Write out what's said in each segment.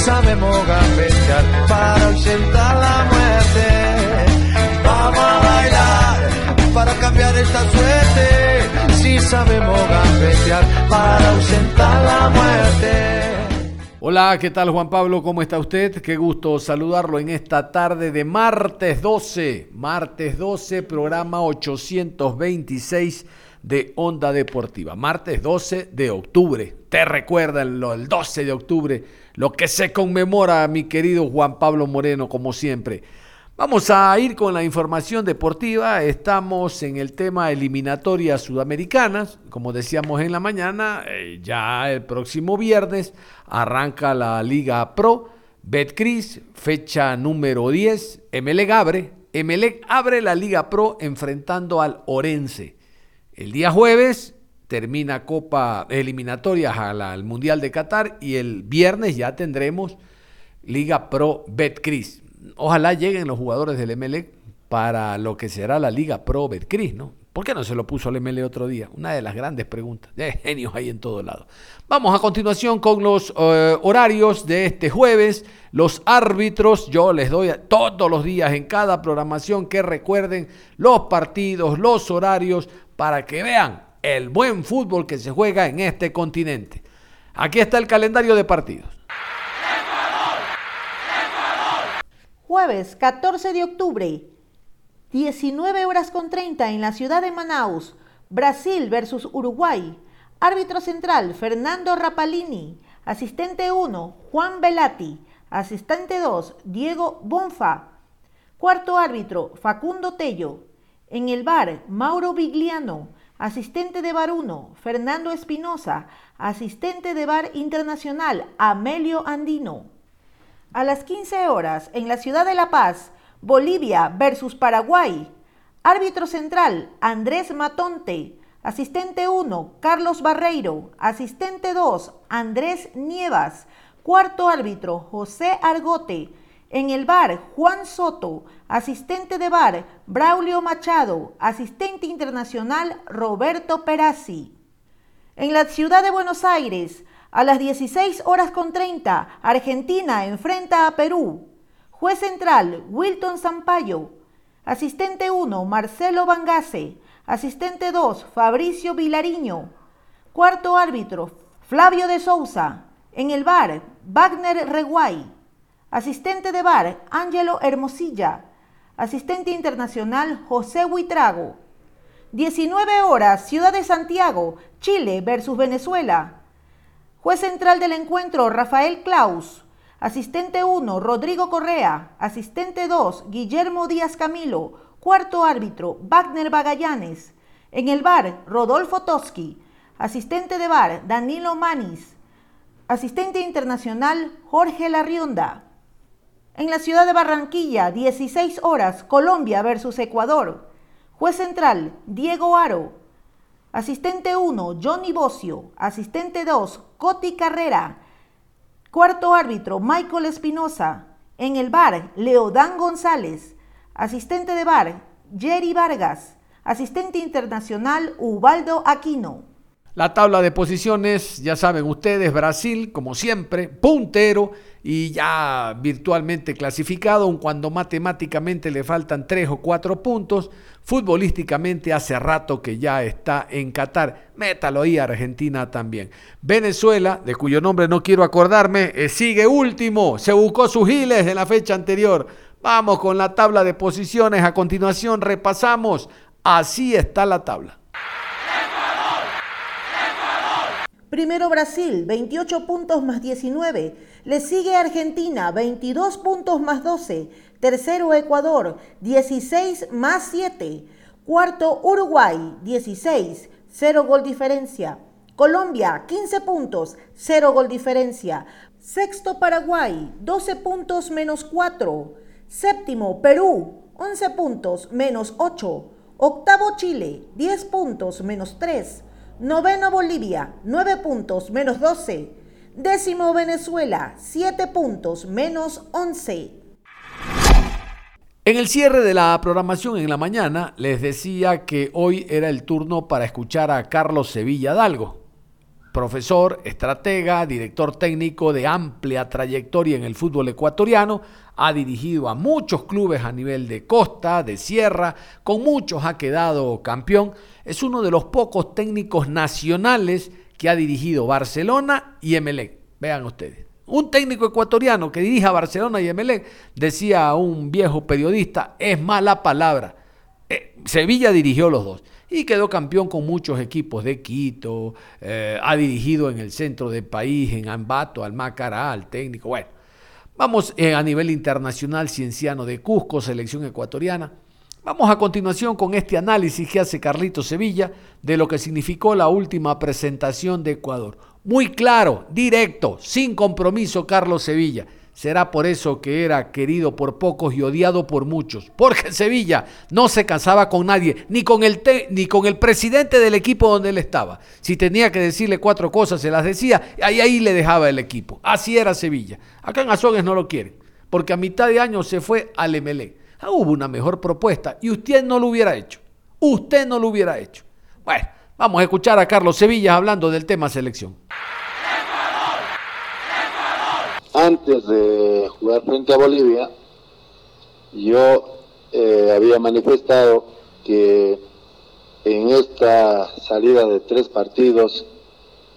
Sabemos gambetear para ausentar la muerte. Vamos a bailar para cambiar esta suerte. Si sabemos gambetear para ausentar la muerte. Hola, ¿qué tal Juan Pablo? ¿Cómo está usted? Qué gusto saludarlo en esta tarde de martes 12, martes 12, programa 826 de Onda Deportiva. Martes 12 de octubre. Te recuerdan el 12 de octubre, lo que se conmemora, mi querido Juan Pablo Moreno, como siempre. Vamos a ir con la información deportiva. Estamos en el tema eliminatorias sudamericanas. Como decíamos en la mañana, eh, ya el próximo viernes arranca la Liga Pro. Betcris, fecha número 10. Emelec abre. Emelec abre la Liga Pro enfrentando al Orense. El día jueves termina Copa eliminatorias al Mundial de Qatar y el viernes ya tendremos Liga Pro Betcris. Ojalá lleguen los jugadores del MLE para lo que será la Liga Pro Betcris, ¿no? ¿Por qué no se lo puso al MLE otro día? Una de las grandes preguntas. De genios ahí en todo lado. Vamos a continuación con los eh, horarios de este jueves. Los árbitros, yo les doy todos los días en cada programación que recuerden los partidos, los horarios para que vean el buen fútbol que se juega en este continente. Aquí está el calendario de partidos. Jueves 14 de octubre, 19 horas con 30 en la ciudad de Manaus, Brasil versus Uruguay. Árbitro central Fernando Rapalini. Asistente 1 Juan Velati. Asistente 2 Diego Bonfa. Cuarto árbitro Facundo Tello. En el bar, Mauro Vigliano, asistente de bar 1, Fernando Espinosa, asistente de bar internacional, Amelio Andino. A las 15 horas, en la ciudad de La Paz, Bolivia versus Paraguay, árbitro central, Andrés Matonte, asistente 1, Carlos Barreiro, asistente 2, Andrés Nievas, cuarto árbitro, José Argote, en el bar, Juan Soto, asistente de bar, Braulio Machado, asistente internacional, Roberto Perazzi. En la ciudad de Buenos Aires, a las 16 horas con 30, Argentina enfrenta a Perú. Juez central, Wilton Sampaio. Asistente 1, Marcelo Bangase. Asistente 2, Fabricio Vilariño. Cuarto árbitro, Flavio de Souza. En el bar, Wagner Reguay. Asistente de bar, Ángelo Hermosilla. Asistente internacional, José Huitrago. 19 horas, Ciudad de Santiago, Chile versus Venezuela. Juez central del encuentro, Rafael Klaus. Asistente 1, Rodrigo Correa. Asistente 2, Guillermo Díaz Camilo. Cuarto árbitro, Wagner Bagallanes. En el bar, Rodolfo Toski. Asistente de bar, Danilo Manis. Asistente internacional, Jorge Larrionda. En la ciudad de Barranquilla, 16 horas, Colombia versus Ecuador. Juez central, Diego Aro. Asistente 1, Johnny Bocio. Asistente 2, Coti Carrera. Cuarto árbitro, Michael Espinosa. En el bar, Leodán González. Asistente de bar, Jerry Vargas. Asistente internacional, Ubaldo Aquino. La tabla de posiciones, ya saben ustedes, Brasil, como siempre, puntero y ya virtualmente clasificado, aun cuando matemáticamente le faltan tres o cuatro puntos. Futbolísticamente hace rato que ya está en Qatar. Métalo ahí Argentina también. Venezuela, de cuyo nombre no quiero acordarme, eh, sigue último. Se buscó sus giles en la fecha anterior. Vamos con la tabla de posiciones. A continuación repasamos. Así está la tabla. Primero Brasil, 28 puntos más 19. Le sigue Argentina, 22 puntos más 12. Tercero Ecuador, 16 más 7. Cuarto Uruguay, 16, 0 gol diferencia. Colombia, 15 puntos, 0 gol diferencia. Sexto Paraguay, 12 puntos menos 4. Séptimo Perú, 11 puntos menos 8. Octavo Chile, 10 puntos menos 3. Noveno Bolivia, 9 puntos menos 12. Décimo Venezuela, 7 puntos menos 11. En el cierre de la programación en la mañana les decía que hoy era el turno para escuchar a Carlos Sevilla Dalgo, profesor, estratega, director técnico de amplia trayectoria en el fútbol ecuatoriano, ha dirigido a muchos clubes a nivel de costa, de sierra, con muchos ha quedado campeón, es uno de los pocos técnicos nacionales que ha dirigido Barcelona y Emelec. Vean ustedes. Un técnico ecuatoriano que dirija Barcelona y Emelec, decía un viejo periodista, es mala palabra. Eh, Sevilla dirigió los dos y quedó campeón con muchos equipos de Quito, eh, ha dirigido en el centro del país, en Ambato, al Macará, al técnico. Bueno, vamos eh, a nivel internacional, Cienciano de Cusco, selección ecuatoriana. Vamos a continuación con este análisis que hace Carlito Sevilla de lo que significó la última presentación de Ecuador. Muy claro, directo, sin compromiso Carlos Sevilla. Será por eso que era querido por pocos y odiado por muchos. Porque Sevilla no se casaba con nadie, ni con, el ni con el presidente del equipo donde él estaba. Si tenía que decirle cuatro cosas, se las decía, y ahí, ahí le dejaba el equipo. Así era Sevilla. Acá en Azogues no lo quieren, porque a mitad de año se fue al Emelec. Ah, hubo una mejor propuesta y usted no lo hubiera hecho. Usted no lo hubiera hecho. Bueno. Vamos a escuchar a Carlos Sevilla hablando del tema selección. Antes de jugar frente a Bolivia, yo eh, había manifestado que en esta salida de tres partidos,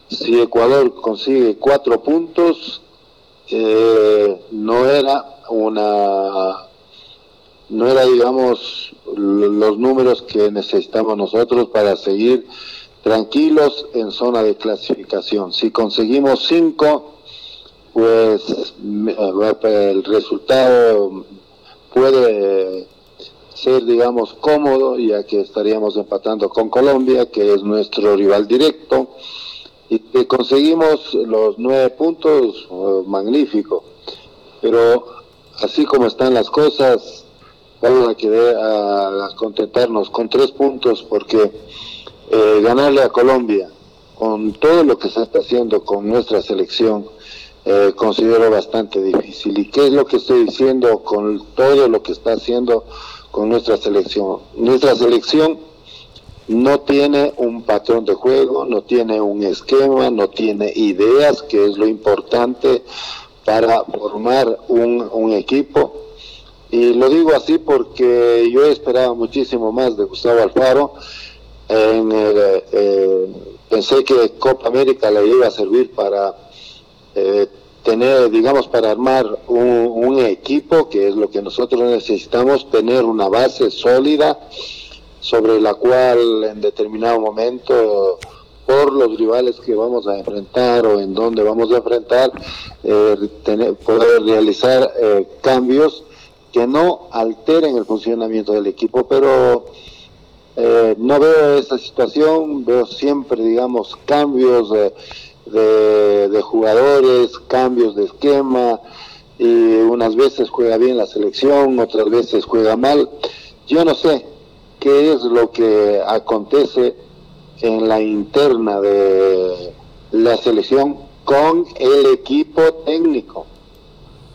si Ecuador consigue cuatro puntos, eh, no era una no era digamos los números que necesitamos nosotros para seguir tranquilos en zona de clasificación. Si conseguimos cinco, pues el resultado puede ser, digamos, cómodo, ya que estaríamos empatando con Colombia, que es nuestro rival directo, y que conseguimos los nueve puntos, oh, magnífico. Pero así como están las cosas, vamos a, querer, contentarnos con tres puntos, porque eh, ganarle a Colombia con todo lo que se está haciendo con nuestra selección, eh, considero bastante difícil. ¿Y qué es lo que estoy diciendo con todo lo que está haciendo con nuestra selección? Nuestra selección no tiene un patrón de juego, no tiene un esquema, no tiene ideas, que es lo importante para formar un, un equipo. Y lo digo así porque yo esperaba muchísimo más de Gustavo Alfaro en eh, pensé que Copa América le iba a servir para eh, tener, digamos, para armar un, equipo, que es lo que nosotros necesitamos, tener una base sólida sobre la cual en determinado momento por los rivales que vamos a enfrentar o en donde vamos a enfrentar, eh, tener, poder realizar cambios que no alteren el funcionamiento del equipo, pero eh, no veo esa situación, veo siempre, digamos, cambios de, jugadores, cambios de esquema, y unas veces juega bien la selección, otras veces juega mal. Yo no sé qué es lo que acontece en la interna de la selección con el equipo técnico.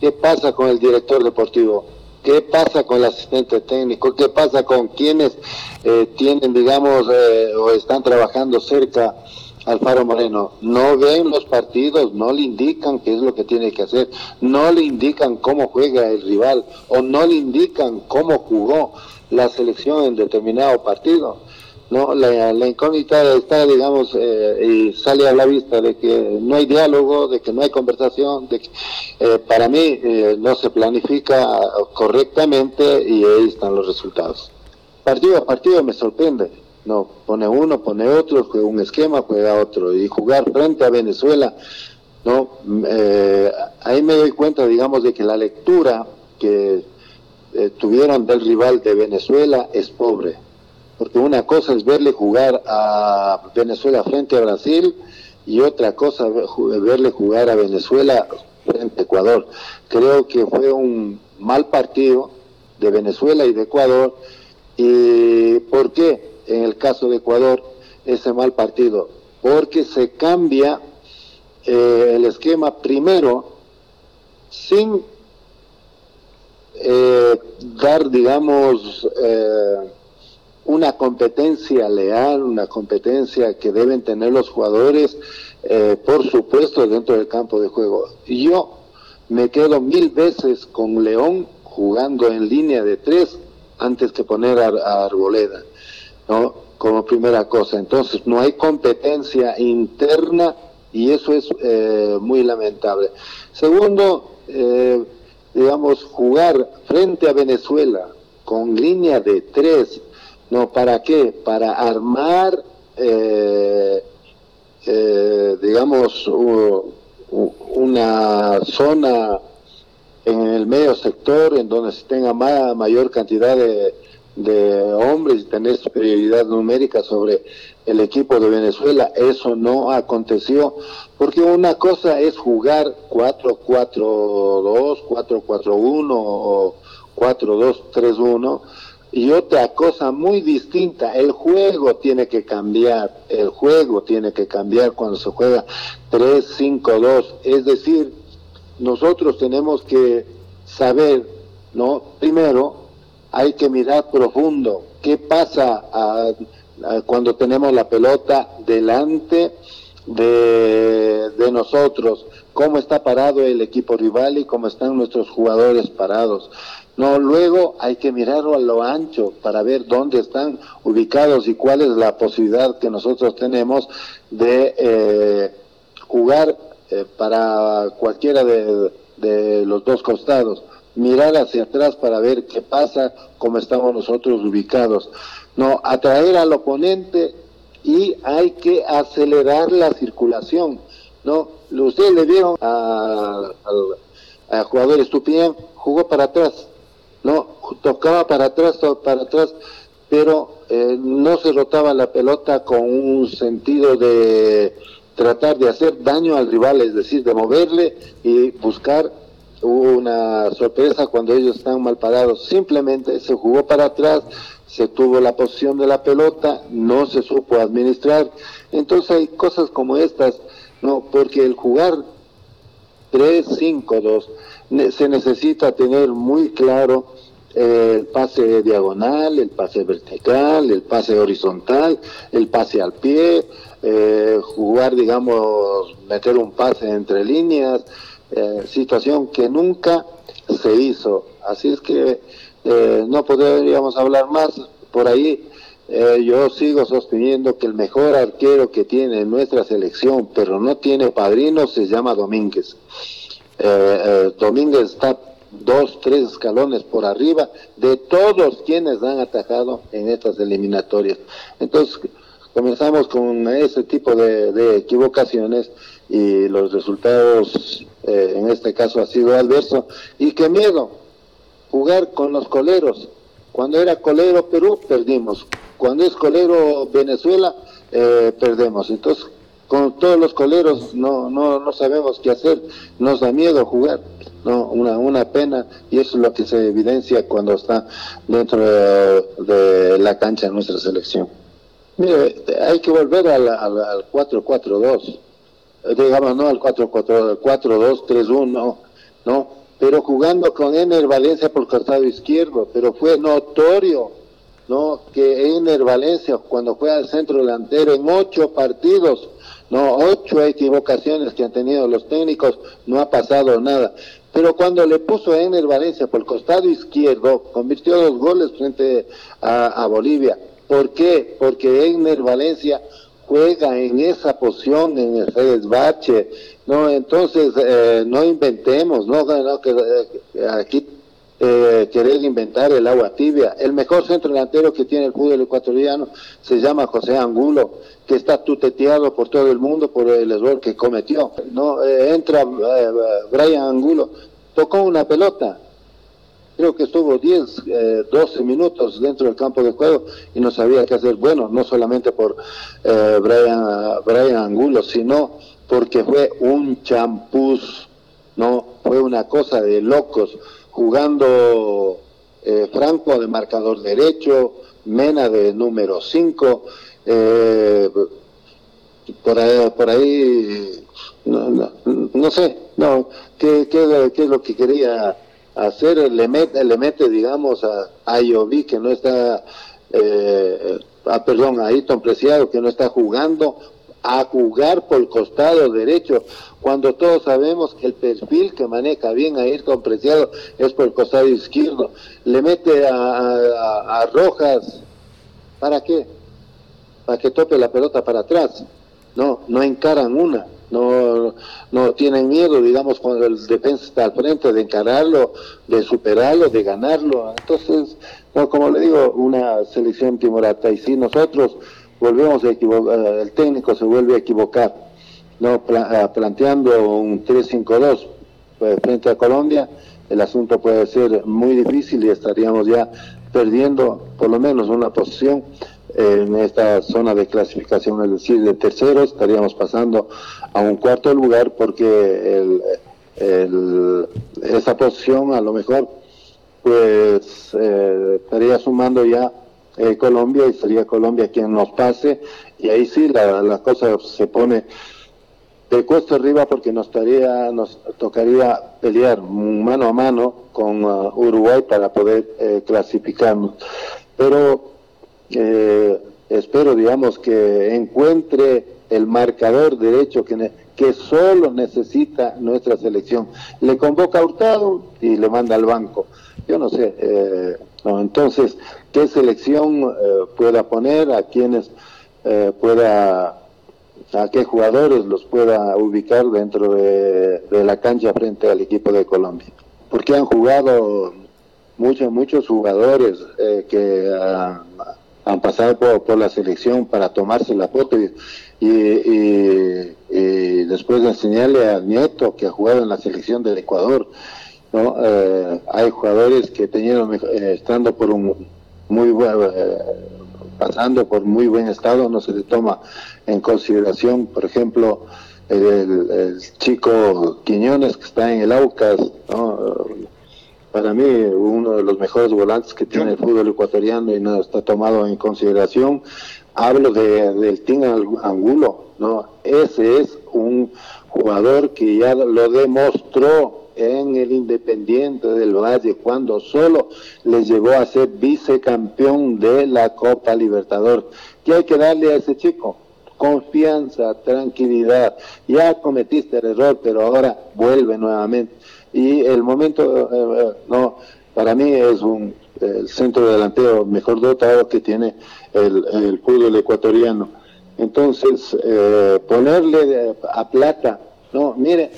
¿Qué pasa con el director deportivo? ¿Qué pasa con el asistente técnico? ¿Qué pasa con quienes eh, tienen, digamos, eh, o están trabajando cerca al Faro Moreno? No ven los partidos, no le indican qué es lo que tiene que hacer, no le indican cómo juega el rival o no le indican cómo jugó la selección en determinado partido. No, la, incógnita está, digamos, eh, y sale a la vista de que no hay diálogo, de que no hay conversación, de que eh, para mí eh, no se planifica correctamente y ahí están los resultados. Partido a partido me sorprende, no, pone uno, pone otro, juega un esquema, juega otro, y jugar frente a Venezuela, no, ahí me doy cuenta, digamos, de que la lectura que eh, tuvieron del rival de Venezuela es pobre. Porque una cosa es verle jugar a Venezuela frente a Brasil y otra cosa verle jugar a Venezuela frente a Ecuador. Creo que fue un mal partido de Venezuela y de Ecuador. ¿Y por qué en el caso de Ecuador ese mal partido? Porque se cambia eh, el esquema primero sin eh, dar, digamos, eh, una competencia leal, una competencia que deben tener los jugadores, por supuesto, dentro del campo de juego. Yo me quedo mil veces con León jugando en línea de tres antes que poner a, Arboleda, ¿no? Como primera cosa. Entonces, no hay competencia interna y eso es muy lamentable. Segundo, eh, digamos, jugar frente a Venezuela con línea de tres, ¿no? ¿Para qué? Para armar, eh, eh, digamos, una zona en el medio sector en donde se tenga mayor cantidad de, de hombres y tener superioridad numérica sobre el equipo de Venezuela. Eso no aconteció, porque una cosa es jugar 4-4-2, 4-4-1 o 4-2-3-1 y otra cosa muy distinta, el juego tiene que cambiar, el juego tiene que cambiar cuando se juega 3-5-2, es decir, nosotros tenemos que saber, ¿no? Primero, hay que mirar profundo, ¿qué pasa cuando tenemos la pelota delante de, de, nosotros, cómo está parado el equipo rival y cómo están nuestros jugadores parados. No, luego hay que mirarlo a lo ancho para ver dónde están ubicados y cuál es la posibilidad que nosotros tenemos de eh, jugar eh, para cualquiera de los dos costados mirar hacia atrás para ver qué pasa, cómo estamos nosotros ubicados. No, atraer al oponente y hay que acelerar la circulación. ¿no? Ustedes le vieron al jugador Estupien, jugó para atrás, no tocaba para atrás, para atrás, pero eh, no se rotaba la pelota con un sentido de tratar de hacer daño al rival, es decir, de moverle y buscar una sorpresa cuando ellos están mal parados. Simplemente se jugó para atrás, se tuvo la posición de la pelota, no se supo administrar. Entonces hay cosas como estas, no, porque el jugar 3-5-2 se necesita tener muy claro eh, el pase diagonal, el pase vertical, el pase horizontal, el pase al pie, eh, jugar, digamos, meter un pase entre líneas, eh, situación que nunca se hizo. Así es que eh, no podríamos hablar más por ahí. Eh, yo sigo sosteniendo que el mejor arquero que tiene nuestra selección, pero no tiene padrino, se llama Domínguez. Domínguez está dos, tres escalones por arriba de todos quienes han atajado en estas eliminatorias. Entonces, comenzamos con ese tipo de equivocaciones y los resultados eh, en este caso ha sido adverso. Y qué miedo, jugar con los coleros. Cuando era colero Perú, perdimos. Cuando es colero Venezuela, eh, perdemos. Entonces, con todos los coleros no, no, no sabemos qué hacer, nos da miedo jugar, no, una, una pena, y eso es lo que se evidencia cuando está dentro de, la cancha de nuestra selección. Mire, hay que volver al, al, al 4-4-2 digamos, no al 4-2-3-1, ¿no? Pero jugando con Ener Valencia por costado izquierdo, pero fue notorio, ¿no? Que Ener Valencia, cuando juega al centro delantero en ocho partidos, no, ocho equivocaciones que han tenido los técnicos, no ha pasado nada. Pero cuando le puso a Ener Valencia por costado izquierdo, convirtió dos goles frente a, a Bolivia. ¿Por qué? Porque Ener Valencia juega en esa posición, en el desbache, ¿no? Entonces, eh, no inventemos, ¿no? que, eh, aquí eh, querer inventar el agua tibia. El mejor centro delantero que tiene el fútbol ecuatoriano se llama José Angulo, que está tuteteado por todo el mundo por el error que cometió. No entra Brian Angulo, tocó una pelota, creo que estuvo 10, 12 minutos dentro del campo de juego y no sabía qué hacer. Bueno, no solamente por Brian, Brian Angulo, sino porque fue un champús, ¿no? Fue una cosa de locos, jugando Franco de marcador derecho, Mena de número 5, eh, por ahí, por ahí no, no, sé, no, ¿qué, qué, qué es lo que quería hacer? Le mete, le mete digamos, a, a que no está, eh, ah, perdón, a Ayrton Preciado, que no está jugando, a jugar por el costado derecho, cuando todos sabemos que el perfil que maneja bien a Preciado es por el costado izquierdo. Le mete a, a Rojas, ¿para qué? Para que tope la pelota para atrás no, no encaran una, no, no tienen miedo, digamos, cuando el defensa está al frente de encararlo, de superarlo, de ganarlo. Entonces, como le digo, una selección timorata. Y si nosotros volvemos a equivocar, eh, el técnico se vuelve a equivocar, no eh, planteando un 3-5-2 pues, frente a Colombia, el asunto puede ser muy difícil y estaríamos ya perdiendo por lo menos una posición en esta zona de clasificación, es decir, de terceros, estaríamos pasando a un cuarto lugar porque el, esa posición a lo mejor pues eh, estaría sumando ya eh, Colombia y sería Colombia quien nos pase y ahí sí la, la cosa se pone de cuesta arriba porque nos, estaría, nos tocaría pelear mano a mano con uh, Uruguay para poder eh, clasificarnos. Pero eh, espero, digamos, que encuentre el marcador derecho que, que solo necesita nuestra selección. Le convoca a Hurtado y le manda al banco. Yo no sé, eh, entonces, ¿qué selección eh, pueda poner? ¿A quienes eh, pueda a qué jugadores los pueda ubicar dentro de, la cancha frente al equipo de Colombia. Porque han jugado muchos, muchos jugadores que ah, han pasado por, la selección para tomarse la foto y, y, después enseñarle al nieto que ha jugado en la selección del Ecuador. ¿no? Eh, hay jugadores que tenían, eh, estando por un muy buen, eh, pasando por muy buen estado, no se le toma en consideración, por ejemplo, el, el chico Quiñones que está en el Aucas, ¿no? Para mí uno de los mejores volantes que tiene el fútbol ecuatoriano y no está tomado en consideración. Hablo de, del Team Angulo, ¿no? Ese es un jugador que ya lo demostró en el Independiente del Valle cuando solo le llevó a ser vicecampeón de la Copa Libertador. ¿Qué hay que darle a ese chico? Confianza, tranquilidad. Ya cometiste el error, pero ahora vuelve nuevamente y el momento, eh, eh, no, para mí es un el centro delantero mejor dotado que tiene el, el fútbol ecuatoriano. Entonces, eh, ponerle a Plata, no, mire,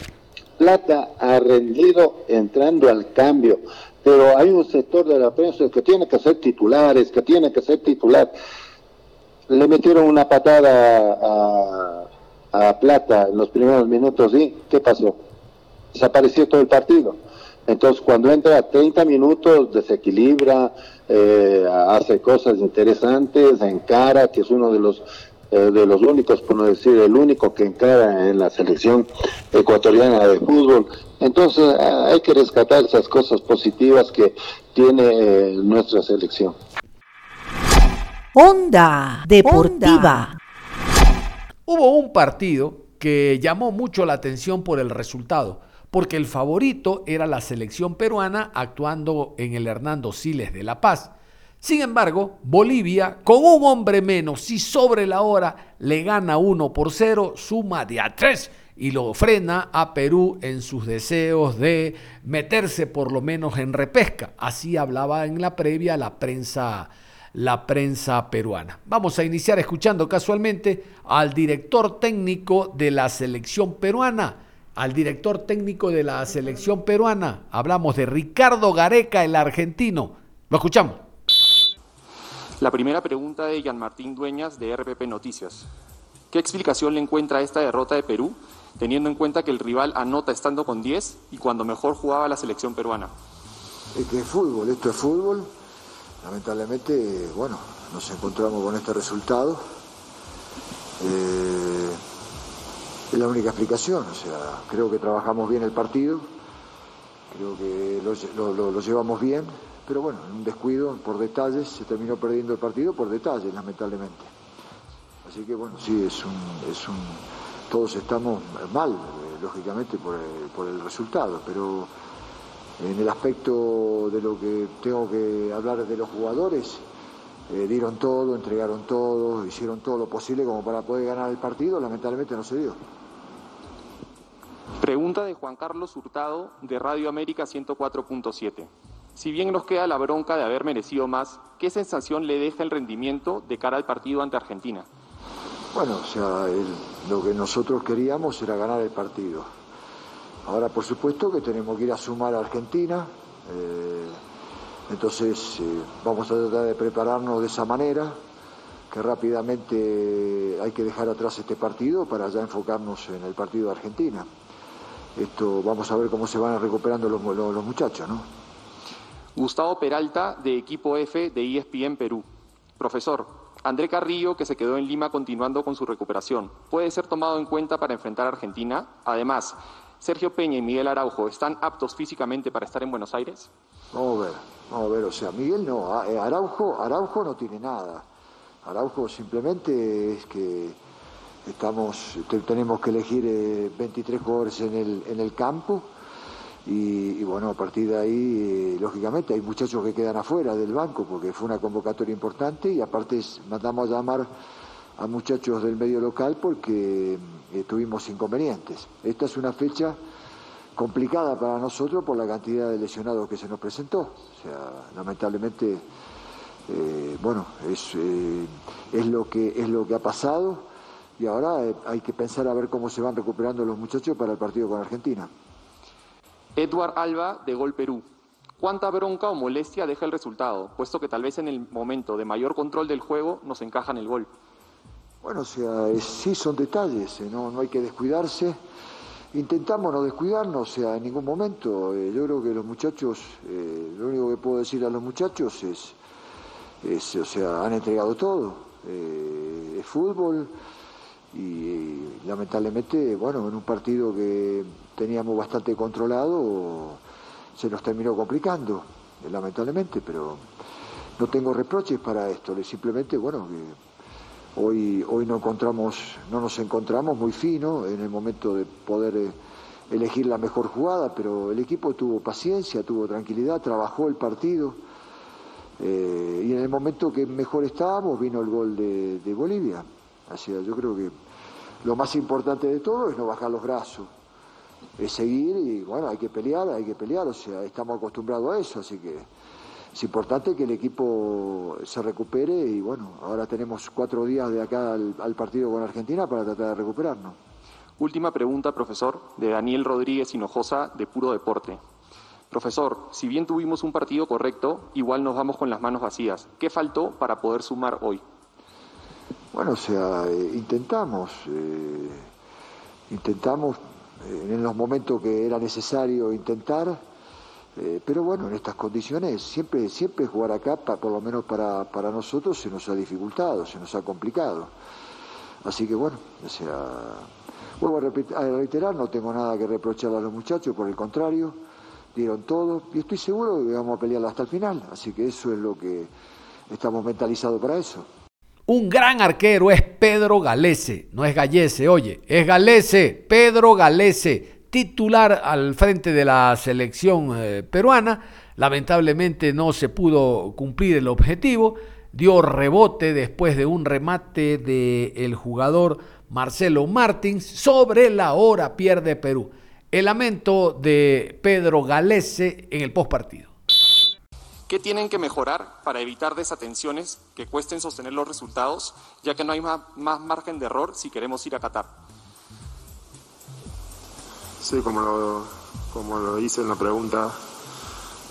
Plata ha rendido entrando al cambio, pero hay un sector de la prensa que tiene que ser titulares, que tiene que ser titular. Le metieron una patada a, a Plata en los primeros minutos y ¿qué pasó? Desapareció todo el partido. Entonces, cuando entra a 30 minutos, desequilibra, eh, hace cosas interesantes, encara, que es uno de los eh, de los únicos, por no decir el único que encara en la selección ecuatoriana de fútbol. Entonces, hay que rescatar esas cosas positivas que tiene eh, nuestra selección. Onda Deportiva. Hubo un partido que llamó mucho la atención por el resultado porque el favorito era la selección peruana actuando en el Hernando Siles de La Paz. Sin embargo, Bolivia, con un hombre menos y sobre la hora, le gana 1 por 0, suma de a 3 y lo frena a Perú en sus deseos de meterse por lo menos en repesca. Así hablaba en la previa la prensa la prensa peruana. Vamos a iniciar escuchando casualmente al director técnico de la selección peruana, al director técnico de la selección peruana. Hablamos de Ricardo Gareca, el argentino. Lo escuchamos. La primera pregunta de Jan Martín Dueñas de RPP Noticias. ¿Qué explicación le encuentra a esta derrota de Perú, teniendo en cuenta que el rival anota estando con 10 y cuando mejor jugaba la selección peruana? Es que es fútbol, esto es fútbol. Lamentablemente, bueno, nos encontramos con este resultado. Eh, la única explicación, o sea, creo que trabajamos bien el partido, creo que lo, llevamos bien, pero bueno, en un descuido, por detalles, se terminó perdiendo el partido por detalles, lamentablemente. Así que bueno, sí, es un, es un todos estamos mal, eh, lógicamente, por el, por el resultado, pero en el aspecto de lo que tengo que hablar de los jugadores, eh, dieron todo, entregaron todo, hicieron todo lo posible como para poder ganar el partido, lamentablemente no se dio. Pregunta de Juan Carlos Hurtado de Radio América 104.7. Si bien nos queda la bronca de haber merecido más, ¿qué sensación le deja el rendimiento de cara al partido ante Argentina? Bueno, o sea, lo que nosotros queríamos era ganar el partido. Ahora, por supuesto, que tenemos que ir a sumar a Argentina. Eh, entonces, eh, vamos a tratar de prepararnos de esa manera, que rápidamente hay que dejar atrás este partido para ya enfocarnos en el partido de Argentina. Esto, vamos a ver cómo se van recuperando los, los muchachos, ¿no? Gustavo Peralta, de Equipo F de ESPN Perú. Profesor, André Carrillo, que se quedó en Lima continuando con su recuperación, ¿puede ser tomado en cuenta para enfrentar a Argentina? Además, Sergio Peña y Miguel Araujo, ¿están aptos físicamente para estar en Buenos Aires? Vamos a ver, vamos a ver, o sea, Miguel no, eh, Araujo, Araujo no tiene nada. Araujo simplemente es que estamos, tenemos que elegir 23 eh, jugadores en el, en el campo y, bueno, a partir de ahí, eh, lógicamente, hay muchachos que quedan afuera del banco porque fue una convocatoria importante y aparte mandamos a llamar a muchachos del medio local porque eh, tuvimos inconvenientes. Esta es una fecha complicada para nosotros por la cantidad de lesionados que se nos presentó. O sea, lamentablemente, eh, bueno, es, es, lo que, es lo que ha pasado y ahora hay que pensar a ver cómo se van recuperando los muchachos para el partido con Argentina. Edward Alba, de Gol Perú. ¿Cuánta bronca o molestia deja el resultado, puesto que tal vez en el momento de mayor control del juego nos encajan el gol? Bueno, o sea, sí son detalles, eh, no, no hay que descuidarse. Intentamos no descuidarnos, o sea, en ningún momento. Eh, yo creo que los muchachos, eh, lo único que puedo decir a los muchachos es, es o sea, han entregado todo. es fútbol y, lamentablemente, bueno, en un partido que teníamos bastante controlado, se nos terminó complicando, lamentablemente, pero no tengo reproches para esto, simplemente, bueno, que Hoy, hoy no, encontramos, no nos encontramos muy fino en el momento de poder eh, elegir la mejor jugada, pero el equipo tuvo paciencia, tuvo tranquilidad, trabajó el partido. Eh, y en el momento que mejor estábamos vino el gol de, Bolivia. Yo creo que lo más importante de todo es no bajar los brazos, es seguir y bueno, hay que pelear, hay que pelear, o sea, estamos acostumbrados a eso, así que es importante que el equipo se recupere y bueno, ahora tenemos cuatro días de acá al, partido con Argentina para tratar de recuperarnos. Última pregunta, profesor, de Daniel Rodríguez Hinojosa, de Puro Deporte. Profesor, si bien tuvimos un partido correcto, igual nos vamos con las manos vacías. ¿Qué faltó para poder sumar hoy? Bueno, o sea, eh, intentamos, eh, intentamos eh, en los momentos que era necesario intentar, pero bueno, en estas condiciones siempre, siempre jugar acá, por lo menos para, para, nosotros, se nos ha dificultado, se nos ha complicado. Así que bueno, o sea, vuelvo a, reiterar, no tengo nada que reprochar a los muchachos, por el contrario, dieron todo y estoy seguro que vamos a pelear hasta el final. Así que eso es lo que estamos mentalizados para eso. Un gran arquero es Pedro Galese, no es Gallese, oye, es Galese, Pedro Galese titular al frente de la selección eh, peruana. Lamentablemente no se pudo cumplir el objetivo. Dio rebote después de un remate del jugador Marcelo Martins. Sobre la hora pierde Perú. El lamento de Pedro Galese en el postpartido. ¿Qué tienen que mejorar para evitar desatenciones que cuesten sostener los resultados, ya que no hay más, margen de error si queremos ir a Qatar? Sí, como lo, como lo hice en la pregunta,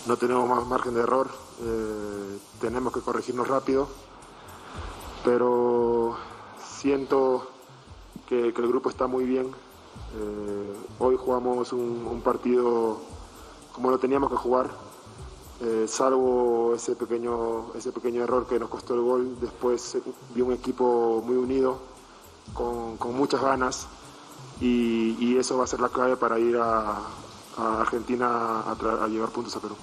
no tenemos más margen de error, eh, tenemos que corregirnos rápido, pero siento que, el grupo está muy bien. Eh, hoy jugamos un, partido como lo teníamos que jugar, Eh, salvo ese pequeño, ese pequeño error que nos costó el gol, después vi un equipo muy unido, con, muchas ganas, y, eso va a ser la clave para ir a, Argentina a, llevar puntos a Perú.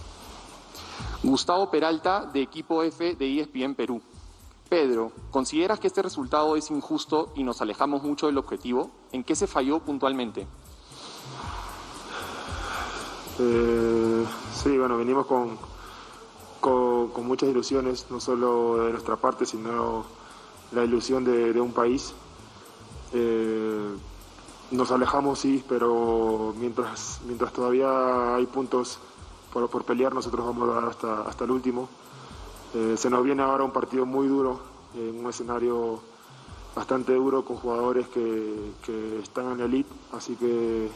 Gustavo Peralta, de equipo F de ESPN Perú. Pedro, ¿consideras que este resultado es injusto y nos alejamos mucho del objetivo? ¿En qué se falló puntualmente? Eh, sí, bueno, venimos con, con, muchas ilusiones, no solo de nuestra parte, sino la ilusión de, un país. Eh, nos alejamos, sí, pero mientras, mientras todavía hay puntos por, por pelear, nosotros vamos a dar hasta, hasta el último. Eh, se nos viene ahora un partido muy duro, en un escenario bastante duro con jugadores que, que están en la elite, así que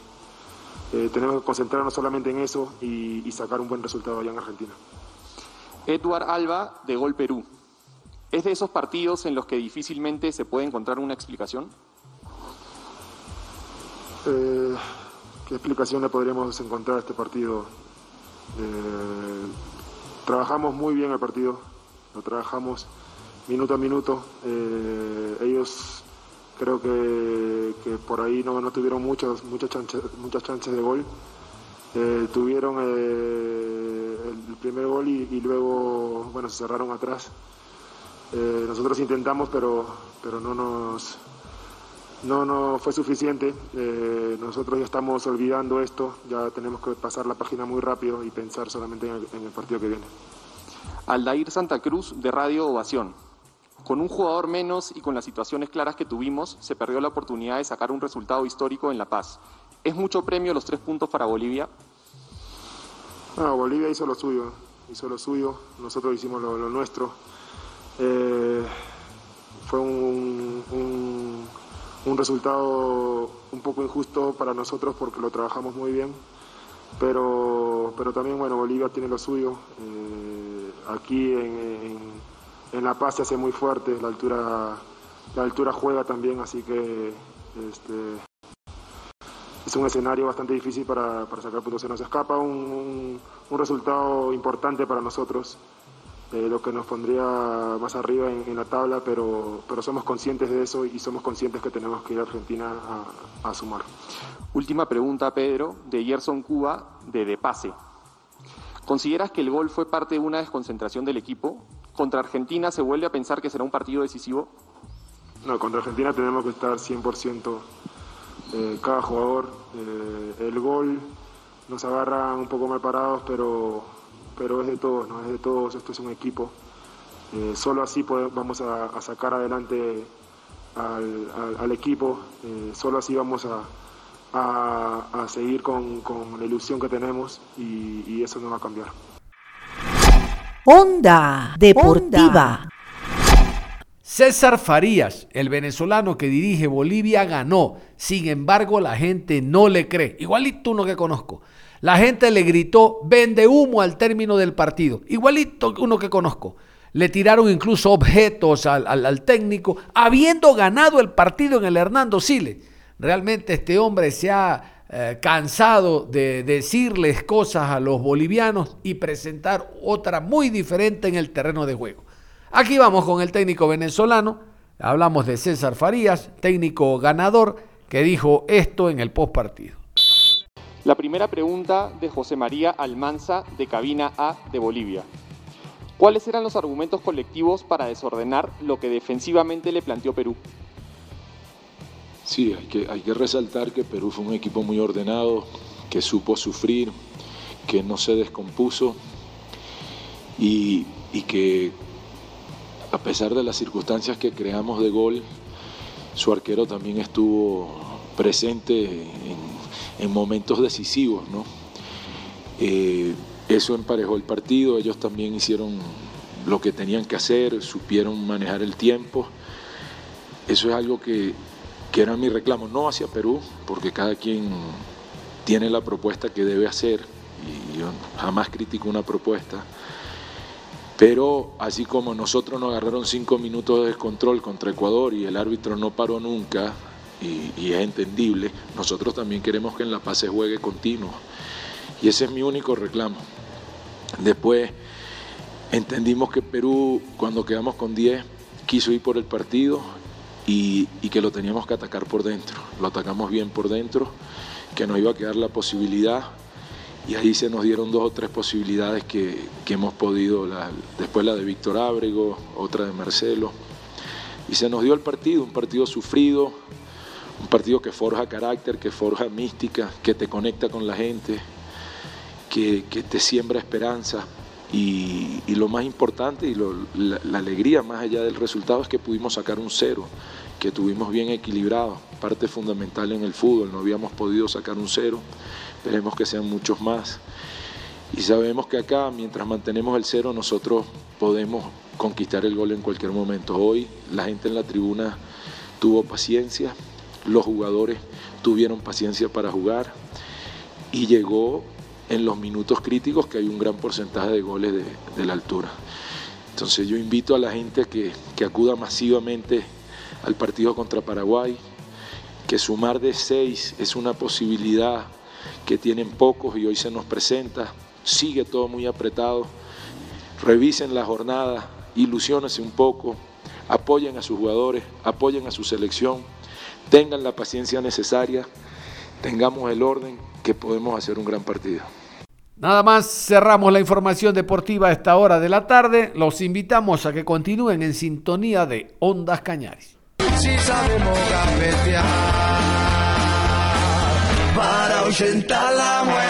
eh, tenemos que concentrarnos solamente en eso y, sacar un buen resultado allá en Argentina. Edward Alba, de Gol Perú. ¿Es de esos partidos en los que difícilmente se puede encontrar una explicación? Eh, ¿Qué explicación le podríamos encontrar a este partido? Eh, trabajamos muy bien el partido, lo trabajamos minuto a minuto. ellos Creo que, por ahí no, tuvieron muchas, muchas, chances, muchas chances de gol. Eh, tuvieron eh, el primer gol y, luego bueno, se cerraron atrás. Eh, nosotros intentamos, pero, pero no nos, no, no fue suficiente. nosotros ya estamos olvidando esto, ya tenemos que pasar la página muy rápido y pensar solamente en el, en el partido que viene. Aldair Santa Cruz, de Radio Ovación. Con un jugador menos y con las situaciones claras que tuvimos, se perdió la oportunidad de sacar un resultado histórico en La Paz. ¿Es mucho premio los tres puntos para Bolivia? No, Bolivia hizo lo suyo, hizo lo suyo, nosotros hicimos lo, nuestro. Eh, fue un, un, resultado un poco injusto para nosotros porque lo trabajamos muy bien, pero, pero también bueno, Bolivia tiene lo suyo. Eh, aquí en La Paz se hace muy fuerte, la altura, la altura juega también, así que este, es un escenario bastante difícil para, sacar puntos. Se nos escapa un, resultado importante para nosotros, eh, lo que nos pondría más arriba en, la tabla, pero, somos conscientes de eso y somos conscientes que tenemos que ir a Argentina a, sumar. Última pregunta, Pedro, de Gerson Cuba, de De Pase. ¿Consideras que el gol fue parte de una desconcentración del equipo? ¿Contra Argentina se vuelve a pensar que será un partido decisivo? No, contra Argentina tenemos que estar 100% eh, cada jugador. Eh, el gol nos agarra un poco mal parados, pero, pero es de todos, ¿no? es de todos, esto es un equipo. Solo así vamos a, sacar adelante al, equipo, solo así vamos a, seguir con, la ilusión que tenemos y eso no va a cambiar. Onda Deportiva. César Farías, el venezolano que dirige Bolivia, ganó. Sin embargo, la gente no le cree. Igualito uno que conozco. La gente le gritó, vende humo al término del partido. Igualito uno que conozco. Le tiraron incluso objetos al, al técnico, habiendo ganado el partido en el Hernando Siles. Realmente este hombre se ha eh, cansado de decirles cosas a los bolivianos y presentar otra muy diferente en el terreno de juego. Aquí vamos con el técnico venezolano, hablamos de César Farías, técnico ganador, que dijo esto en el post partido. La primera pregunta de José María Almanza de Cabina A de Bolivia. ¿Cuáles eran los argumentos colectivos para desordenar lo que defensivamente le planteó Perú? Sí, hay que, hay que resaltar que Perú fue un equipo muy ordenado, que supo sufrir, que no se descompuso y, que a pesar de las circunstancias que creamos de gol, su arquero también estuvo presente en, momentos decisivos. ¿no? Eh, eso emparejó el partido, ellos también hicieron lo que tenían que hacer, supieron manejar el tiempo. Eso es algo que que era mi reclamo, no hacia Perú, porque cada quien tiene la propuesta que debe hacer, y yo jamás critico una propuesta, pero así como nosotros nos agarraron cinco minutos de descontrol contra Ecuador y el árbitro no paró nunca, y, es entendible, nosotros también queremos que en La Paz se juegue continuo, y ese es mi único reclamo. Después entendimos que Perú, cuando quedamos con 10, quiso ir por el partido y, que lo teníamos que atacar por dentro. Lo atacamos bien por dentro, que nos iba a quedar la posibilidad y ahí se nos dieron dos o tres posibilidades que, hemos podido, después la de Víctor Ábrego, otra de Marcelo, y se nos dio el partido, un partido sufrido, un partido que forja carácter, que forja mística, que te conecta con la gente, que, te siembra esperanza. Y, lo más importante y la, la, alegría más allá del resultado es que pudimos sacar un cero, que tuvimos bien equilibrado, parte fundamental en el fútbol, no habíamos podido sacar un cero, esperemos que sean muchos más. Y sabemos que acá, mientras mantenemos el cero, nosotros podemos conquistar el gol en cualquier momento. Hoy la gente en la tribuna tuvo paciencia, los jugadores tuvieron paciencia para jugar y llegó en los minutos críticos que hay un gran porcentaje de goles de, la altura. Entonces yo invito a la gente que, acuda masivamente al partido contra Paraguay, que sumar de seis es una posibilidad que tienen pocos y hoy se nos presenta, sigue todo muy apretado, revisen la jornada, ilusionense un poco, apoyen a sus jugadores, apoyen a su selección, tengan la paciencia necesaria, tengamos el orden que podemos hacer un gran partido. Nada más cerramos la información deportiva a esta hora de la tarde. Los invitamos a que continúen en sintonía de Ondas muerte.